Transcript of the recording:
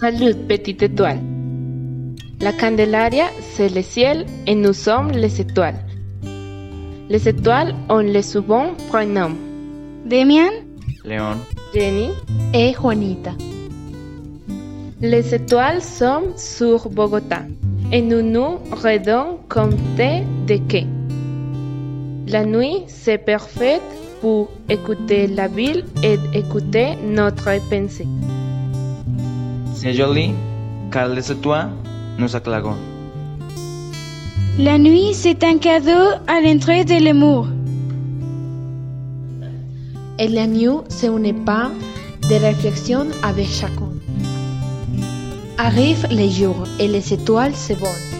Salut, petite étoile. La Candelaria, c'est le ciel et nous sommes les étoiles. Les étoiles ont les souvent prénom. Demian León, Jenny, et Juanita. les étoiles sont sur Bogotá et nous nous rendons compte de que la nuit c'est parfait pour écouter la ville et écouter notre pensée. C'est joli, car les étoiles nous éclairent. La nuit, c'est un cadeau à l'entrée de l'amour. Et la nuit, c'est une part de réflexion avec chacun. Arrivent les jours et les étoiles se vont.